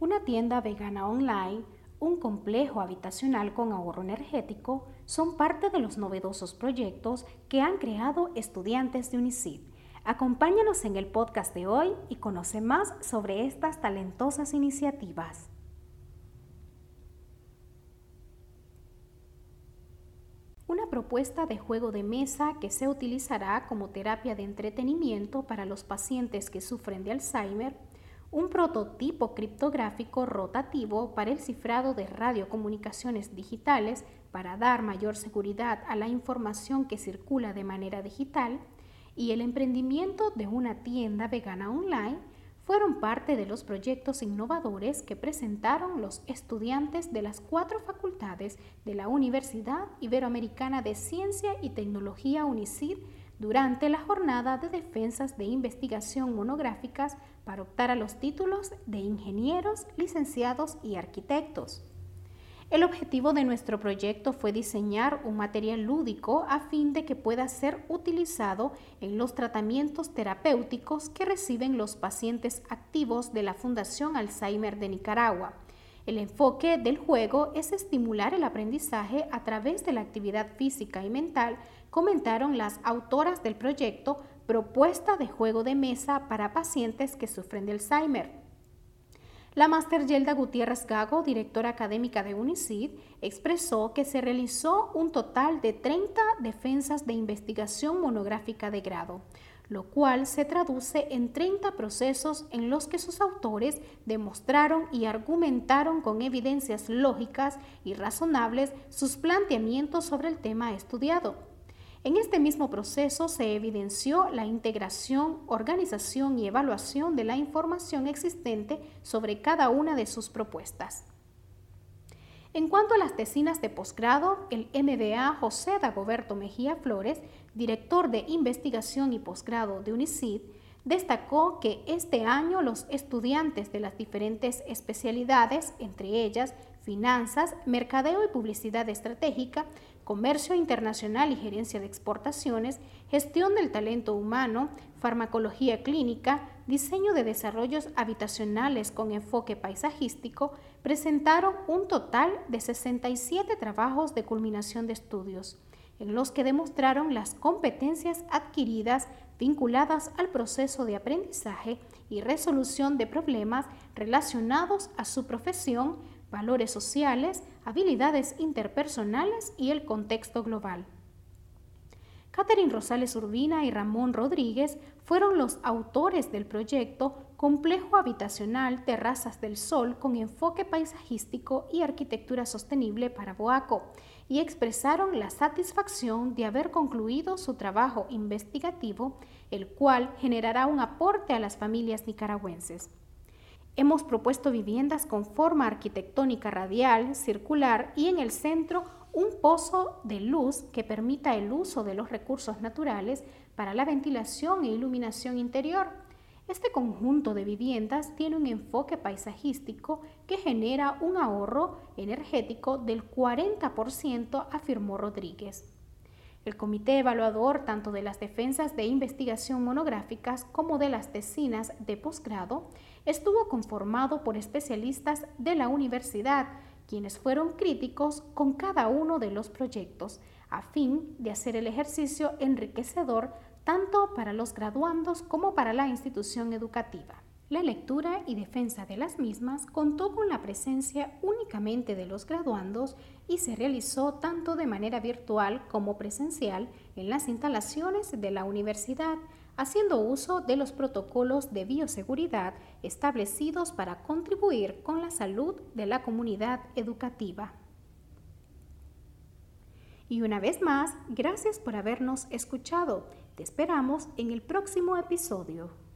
una tienda vegana online, un complejo habitacional con ahorro energético son parte de los novedosos proyectos que han creado estudiantes de UNICID. Acompáñanos en el podcast de hoy y conoce más sobre estas talentosas iniciativas. Una propuesta de juego de mesa que se utilizará como terapia de entretenimiento para los pacientes que sufren de Alzheimer un prototipo criptográfico rotativo para el cifrado de radiocomunicaciones digitales para dar mayor seguridad a la información que circula de manera digital y el emprendimiento de una tienda vegana online fueron parte de los proyectos innovadores que presentaron los estudiantes de las cuatro facultades de la Universidad Iberoamericana de Ciencia y Tecnología UNICID durante la jornada de defensas de investigación monográficas para optar a los títulos de ingenieros, licenciados y arquitectos. El objetivo de nuestro proyecto fue diseñar un material lúdico a fin de que pueda ser utilizado en los tratamientos terapéuticos que reciben los pacientes activos de la Fundación Alzheimer de Nicaragua. El enfoque del juego es estimular el aprendizaje a través de la actividad física y mental comentaron las autoras del proyecto Propuesta de Juego de Mesa para Pacientes que Sufren de Alzheimer. La máster Yelda Gutiérrez Gago, directora académica de UNICID, expresó que se realizó un total de 30 defensas de investigación monográfica de grado, lo cual se traduce en 30 procesos en los que sus autores demostraron y argumentaron con evidencias lógicas y razonables sus planteamientos sobre el tema estudiado. En este mismo proceso se evidenció la integración, organización y evaluación de la información existente sobre cada una de sus propuestas. En cuanto a las tesinas de posgrado, el MBA José Dagoberto Mejía Flores, director de investigación y posgrado de UNICID, destacó que este año los estudiantes de las diferentes especialidades, entre ellas finanzas, mercadeo y publicidad estratégica, comercio internacional y gerencia de exportaciones, gestión del talento humano, farmacología clínica, diseño de desarrollos habitacionales con enfoque paisajístico, presentaron un total de 67 trabajos de culminación de estudios, en los que demostraron las competencias adquiridas vinculadas al proceso de aprendizaje y resolución de problemas relacionados a su profesión, valores sociales, habilidades interpersonales y el contexto global. Catherine Rosales Urbina y Ramón Rodríguez fueron los autores del proyecto Complejo Habitacional Terrazas del Sol con enfoque paisajístico y arquitectura sostenible para Boaco y expresaron la satisfacción de haber concluido su trabajo investigativo, el cual generará un aporte a las familias nicaragüenses. Hemos propuesto viviendas con forma arquitectónica radial, circular y en el centro un pozo de luz que permita el uso de los recursos naturales para la ventilación e iluminación interior. Este conjunto de viviendas tiene un enfoque paisajístico que genera un ahorro energético del 40%, afirmó Rodríguez. El comité evaluador tanto de las defensas de investigación monográficas como de las tesinas de posgrado estuvo conformado por especialistas de la universidad, quienes fueron críticos con cada uno de los proyectos, a fin de hacer el ejercicio enriquecedor tanto para los graduandos como para la institución educativa. La lectura y defensa de las mismas contó con la presencia únicamente de los graduandos y se realizó tanto de manera virtual como presencial en las instalaciones de la universidad, haciendo uso de los protocolos de bioseguridad establecidos para contribuir con la salud de la comunidad educativa. Y una vez más, gracias por habernos escuchado. Te esperamos en el próximo episodio.